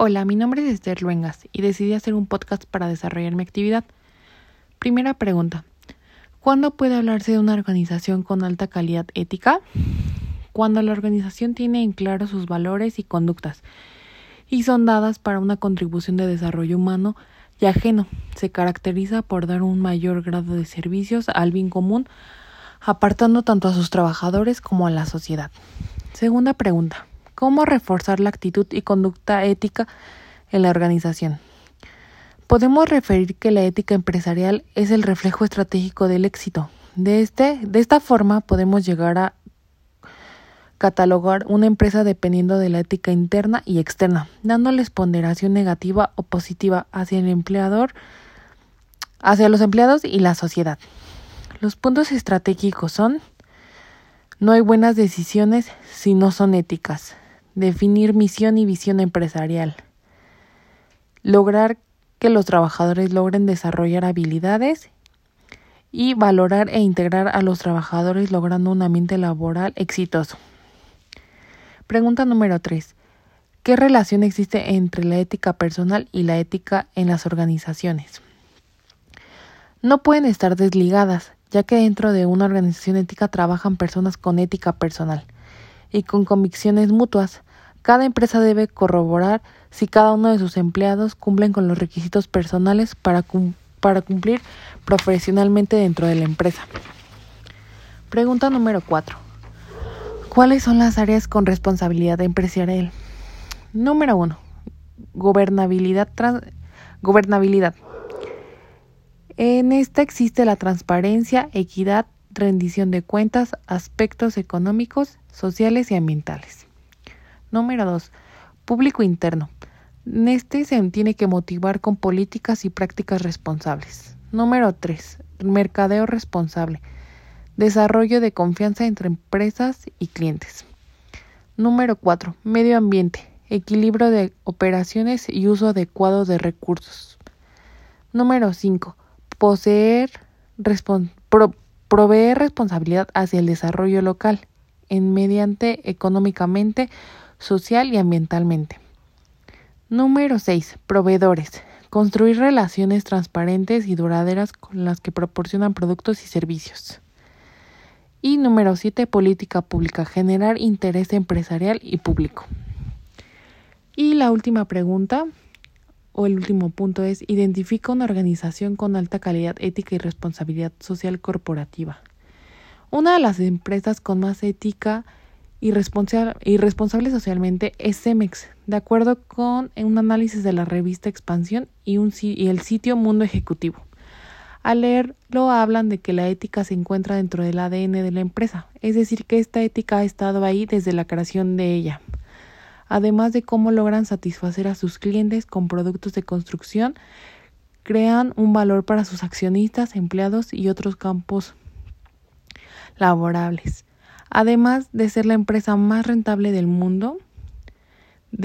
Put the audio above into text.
Hola, mi nombre es Esther Luengas y decidí hacer un podcast para desarrollar mi actividad. Primera pregunta. ¿Cuándo puede hablarse de una organización con alta calidad ética? Cuando la organización tiene en claro sus valores y conductas y son dadas para una contribución de desarrollo humano y ajeno. Se caracteriza por dar un mayor grado de servicios al bien común, apartando tanto a sus trabajadores como a la sociedad. Segunda pregunta. ¿Cómo reforzar la actitud y conducta ética en la organización? Podemos referir que la ética empresarial es el reflejo estratégico del éxito. De, este, de esta forma podemos llegar a catalogar una empresa dependiendo de la ética interna y externa, dándoles ponderación negativa o positiva hacia el empleador, hacia los empleados y la sociedad. Los puntos estratégicos son no hay buenas decisiones si no son éticas. Definir misión y visión empresarial. Lograr que los trabajadores logren desarrollar habilidades y valorar e integrar a los trabajadores logrando un ambiente laboral exitoso. Pregunta número 3. ¿Qué relación existe entre la ética personal y la ética en las organizaciones? No pueden estar desligadas, ya que dentro de una organización ética trabajan personas con ética personal y con convicciones mutuas. Cada empresa debe corroborar si cada uno de sus empleados cumplen con los requisitos personales para, para cumplir profesionalmente dentro de la empresa. Pregunta número 4. ¿Cuáles son las áreas con responsabilidad empresarial? Número uno, gobernabilidad. gobernabilidad. En esta existe la transparencia, equidad, rendición de cuentas, aspectos económicos, sociales y ambientales. Número dos, público interno. Este se tiene que motivar con políticas y prácticas responsables. Número tres, mercadeo responsable Desarrollo de confianza entre empresas y clientes. Número 4. Medio ambiente. Equilibrio de operaciones y uso adecuado de recursos. Número 5. Poseer, proveer responsabilidad hacia el desarrollo local, en mediante económicamente, social y ambientalmente. Número 6. Proveedores. Construir relaciones transparentes y duraderas con las que proporcionan productos y servicios. Y número 7, política pública, generar interés empresarial y público. Y la última pregunta o el último punto es identifica una organización con alta calidad ética y responsabilidad social corporativa. Una de las empresas con más ética y, responsable socialmente es Cemex, de acuerdo con un análisis de la revista Expansión y, y el sitio Mundo Ejecutivo. Al leerlo hablan de que la ética se encuentra dentro del ADN de la empresa, es decir, que esta ética ha estado ahí desde la creación de ella. Además de cómo logran satisfacer a sus clientes con productos de construcción, crean un valor para sus accionistas, empleados y otros campos laborables. Además de ser la empresa más rentable del mundo,